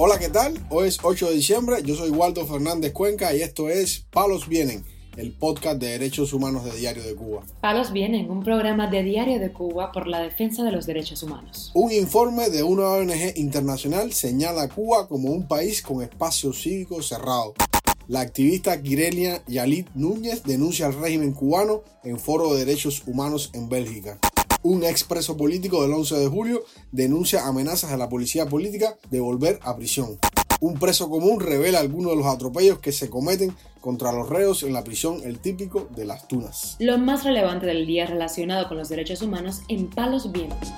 Hola, ¿qué tal? Hoy es 8 de diciembre, yo soy Waldo Fernández Cuenca y esto es Palos Vienen, el podcast de derechos humanos de Diario de Cuba. Palos Vienen, un programa de Diario de Cuba por la defensa de los derechos humanos. Un informe de una ONG internacional señala a Cuba como un país con espacio cívico cerrado. La activista Kirelia Yalit Núñez denuncia al régimen cubano en foro de derechos humanos en Bélgica. Un expreso político del 11 de julio denuncia amenazas a la policía política de volver a prisión. Un preso común revela algunos de los atropellos que se cometen contra los reos en la prisión El Típico de las Tunas. Lo más relevante del día relacionado con los derechos humanos en Palos Vientos.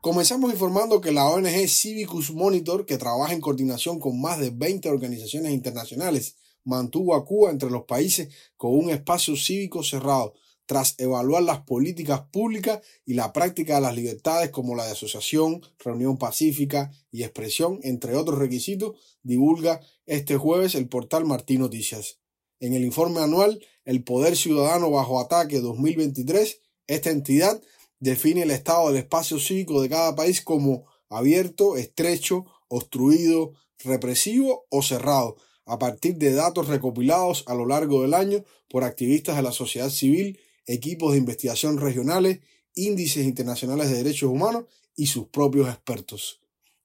Comenzamos informando que la ONG Civicus Monitor, que trabaja en coordinación con más de 20 organizaciones internacionales, mantuvo a Cuba entre los países con un espacio cívico cerrado, tras evaluar las políticas públicas y la práctica de las libertades como la de asociación, reunión pacífica y expresión, entre otros requisitos, divulga este jueves el portal Martín Noticias. En el informe anual El Poder Ciudadano bajo Ataque 2023, esta entidad define el estado del espacio cívico de cada país como abierto, estrecho, obstruido, represivo o cerrado, a partir de datos recopilados a lo largo del año por activistas de la sociedad civil equipos de investigación regionales, índices internacionales de derechos humanos y sus propios expertos.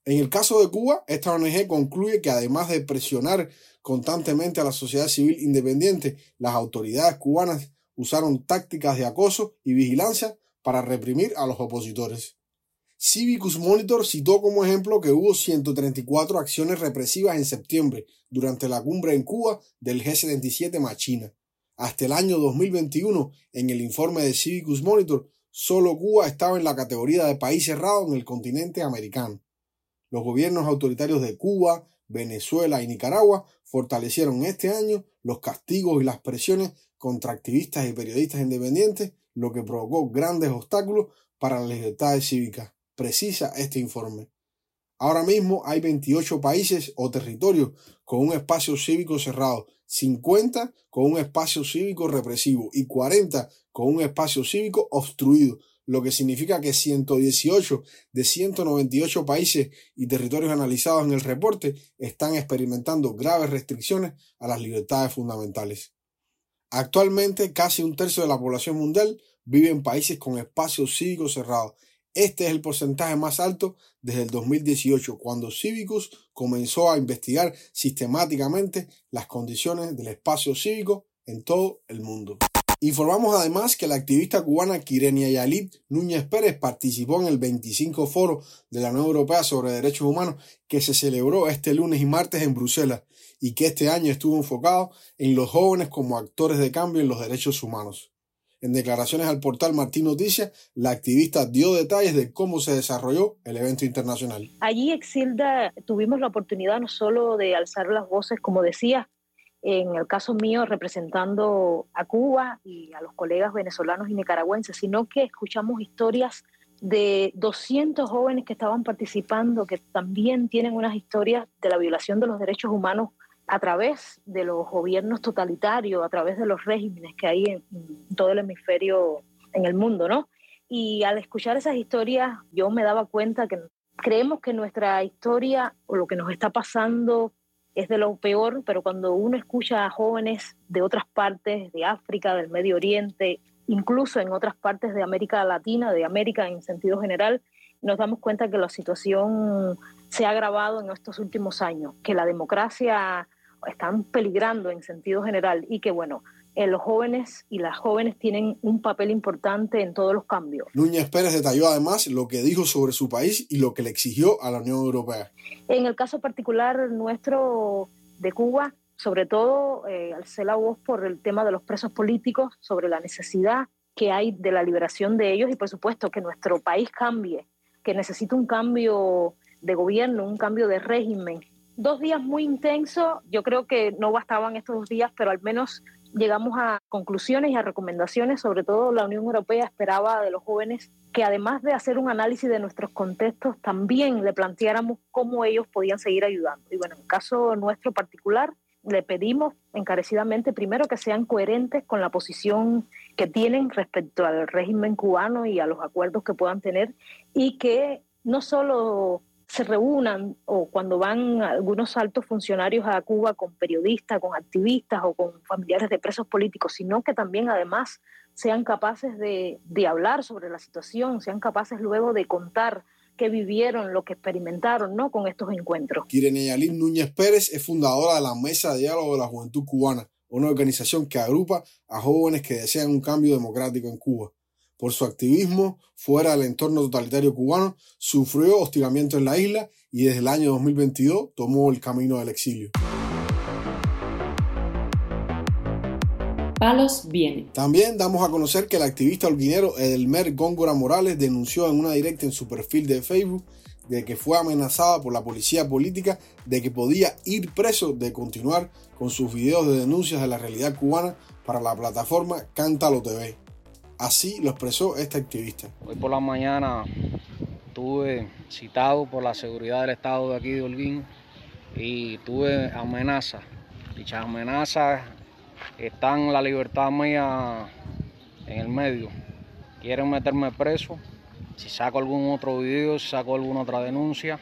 En el caso de Cuba, esta ONG concluye que además de presionar constantemente a la sociedad civil independiente, las autoridades cubanas usaron tácticas de acoso y vigilancia para reprimir a los opositores. Civicus Monitor citó como ejemplo que hubo 134 acciones represivas en septiembre durante la cumbre en Cuba del G77 Machina. Hasta el año 2021, en el informe de Civicus Monitor, solo Cuba estaba en la categoría de país cerrado en el continente americano. Los gobiernos autoritarios de Cuba, Venezuela y Nicaragua fortalecieron este año los castigos y las presiones contra activistas y periodistas independientes, lo que provocó grandes obstáculos para las libertades cívicas, precisa este informe. Ahora mismo hay 28 países o territorios con un espacio cívico cerrado, 50 con un espacio cívico represivo y 40 con un espacio cívico obstruido, lo que significa que 118 de 198 países y territorios analizados en el reporte están experimentando graves restricciones a las libertades fundamentales. Actualmente, casi un tercio de la población mundial vive en países con espacios cívicos cerrados este es el porcentaje más alto desde el 2018, cuando Cívicus comenzó a investigar sistemáticamente las condiciones del espacio cívico en todo el mundo. Informamos además que la activista cubana Kirenia Yalit Núñez Pérez participó en el 25 Foro de la Unión Europea sobre Derechos Humanos que se celebró este lunes y martes en Bruselas y que este año estuvo enfocado en los jóvenes como actores de cambio en los derechos humanos. En declaraciones al portal Martín Noticias, la activista dio detalles de cómo se desarrolló el evento internacional. Allí, Exilda, tuvimos la oportunidad no solo de alzar las voces, como decía, en el caso mío representando a Cuba y a los colegas venezolanos y nicaragüenses, sino que escuchamos historias de 200 jóvenes que estaban participando, que también tienen unas historias de la violación de los derechos humanos a través de los gobiernos totalitarios, a través de los regímenes que hay en, todo el hemisferio, en el mundo, ¿no? Y al escuchar esas historias, yo me daba cuenta que creemos que nuestra historia o lo que nos está pasando es de lo peor, pero cuando uno escucha a jóvenes de otras partes, de África, del Medio Oriente, incluso en otras partes de América Latina, de América en sentido general, nos damos cuenta que la situación se ha agravado en estos últimos años, que la democracia están peligrando en sentido general y que, bueno, eh, los jóvenes y las jóvenes tienen un papel importante en todos los cambios. Núñez Pérez detalló además lo que dijo sobre su país y lo que le exigió a la Unión Europea. En el caso particular nuestro de Cuba, sobre todo eh, alcé la voz por el tema de los presos políticos, sobre la necesidad que hay de la liberación de ellos y por supuesto que nuestro país cambie, que necesita un cambio de gobierno, un cambio de régimen dos días muy intensos. Yo creo que no bastaban estos dos días, pero al menos llegamos a conclusiones y a recomendaciones. Sobre todo la Unión Europea esperaba de los jóvenes que además de hacer un análisis de nuestros contextos, también le planteáramos cómo ellos podían seguir ayudando. Y bueno, en el caso nuestro particular, le pedimos encarecidamente primero que sean coherentes con la posición que tienen respecto al régimen cubano y a los acuerdos que puedan tener y que no solo se reúnan o cuando van algunos altos funcionarios a Cuba con periodistas, con activistas o con familiares de presos políticos, sino que también además sean capaces de, hablar sobre la situación, sean capaces luego de contar qué vivieron, lo que experimentaron ¿no? con estos encuentros. Kirene Yalín Núñez Pérez es fundadora de la Mesa de Diálogo de la Juventud Cubana, una organización que agrupa a jóvenes que desean un cambio democrático en Cuba. Por su activismo fuera del entorno totalitario cubano, sufrió hostigamiento en la isla y desde el año 2022 tomó el camino del exilio. Palos viene. También damos a conocer que el activista holguinero Edelmer Góngora Morales denunció en una directa en su perfil de Facebook de que fue amenazada por la policía política de que podía ir preso de continuar con sus videos de denuncias de la realidad cubana para la plataforma Cántalo TV. Así lo expresó este activista. Hoy por la mañana estuve citado por la seguridad del estado de aquí de Holguín y tuve amenazas. Dichas amenazas están la libertad mía en el medio. Quieren meterme preso. Si saco algún otro video, si saco alguna otra denuncia,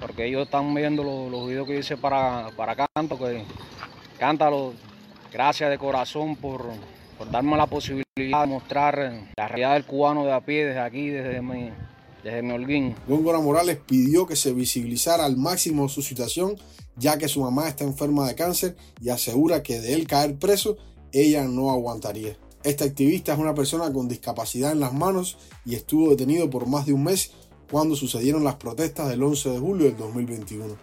porque ellos están viendo los, videos que hice para, para Canto, que cántalo, gracias de corazón por, por darme la posibilidad de mostrar la realidad del cubano de a pie desde aquí, desde mi, desde mi holguín. Góngora Morales pidió que se visibilizara al máximo su situación, ya que su mamá está enferma de cáncer y asegura que de él caer preso, ella no aguantaría. Este activista es una persona con discapacidad en las manos y estuvo detenido por más de un mes cuando sucedieron las protestas del 11 de julio del 2021.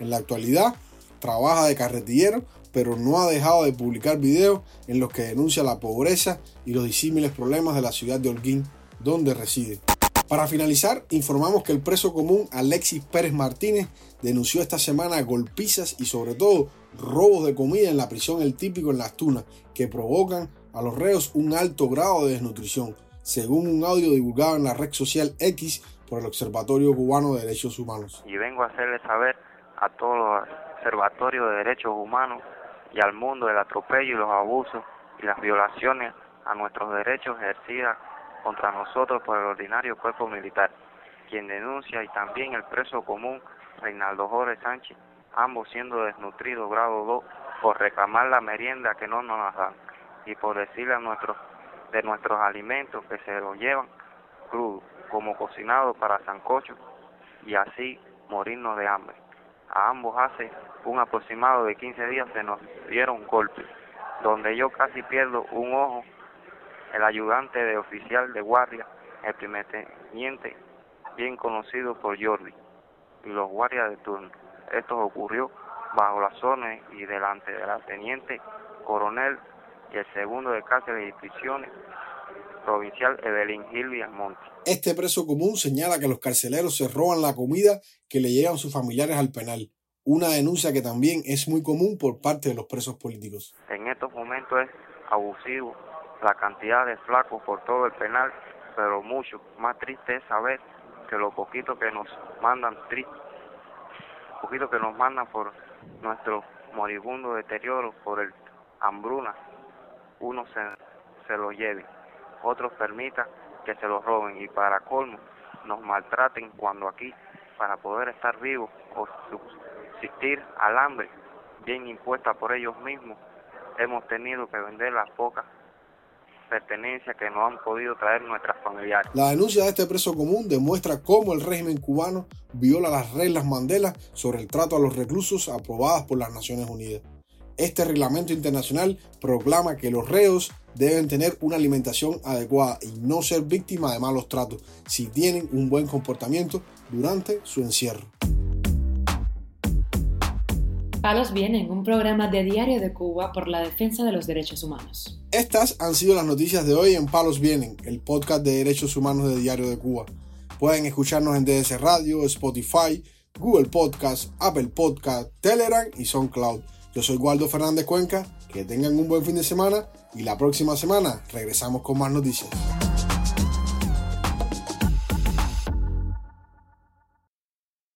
En la actualidad, trabaja de carretillero pero no ha dejado de publicar videos en los que denuncia la pobreza y los disímiles problemas de la ciudad de Holguín, donde reside. Para finalizar, informamos que el preso común Alexis Pérez Martínez denunció esta semana golpizas y sobre todo robos de comida en la prisión El Típico en Las Tunas, que provocan a los reos un alto grado de desnutrición, según un audio divulgado en la red social X por el Observatorio Cubano de Derechos Humanos. Y vengo a hacerle saber a todos los observatorios de derechos humanos y al mundo el atropello y los abusos y las violaciones a nuestros derechos ejercidas contra nosotros por el ordinario cuerpo militar, quien denuncia y también el preso común Reinaldo Jorge Sánchez, ambos siendo desnutridos grado 2 por reclamar la merienda que no nos dan y por decirle a nuestros de nuestros alimentos que se los llevan crudo como cocinado para sancocho y así morirnos de hambre. A ambos hace un aproximado de 15 días se nos dieron golpes, donde yo casi pierdo un ojo, el ayudante de oficial de guardia, el primer teniente, bien conocido por Jordi, y los guardias de turno. Esto ocurrió bajo las zonas y delante de la teniente coronel y el segundo de cárceles y prisiones provincial Evelyn Gilvi Monti. Este preso común señala que los carceleros se roban la comida que le llegan sus familiares al penal una denuncia que también es muy común por parte de los presos políticos. En estos momentos es abusivo la cantidad de flacos por todo el penal, pero mucho más triste es saber que lo poquito que nos mandan triste, poquito que nos mandan por nuestro moribundo deterioro, por el hambruna, uno se, se lo lleve, otros permitan que se lo roben y para colmo nos maltraten cuando aquí, para poder estar vivos o asistir al hambre bien impuesta por ellos mismos, hemos tenido que vender las pocas pertenencias que nos han podido traer nuestras familiares. La denuncia de este preso común demuestra cómo el régimen cubano viola las reglas Mandela sobre el trato a los reclusos aprobadas por las Naciones Unidas. Este reglamento internacional proclama que los reos deben tener una alimentación adecuada y no ser víctimas de malos tratos si tienen un buen comportamiento durante su encierro. Palos Vienen, un programa de Diario de Cuba por la defensa de los derechos humanos. Estas han sido las noticias de hoy en Palos Vienen, el podcast de derechos humanos de Diario de Cuba. Pueden escucharnos en DS Radio, Spotify, Google Podcast, Apple Podcast, Telegram y SoundCloud. Yo soy Waldo Fernández Cuenca, que tengan un buen fin de semana y la próxima semana regresamos con más noticias.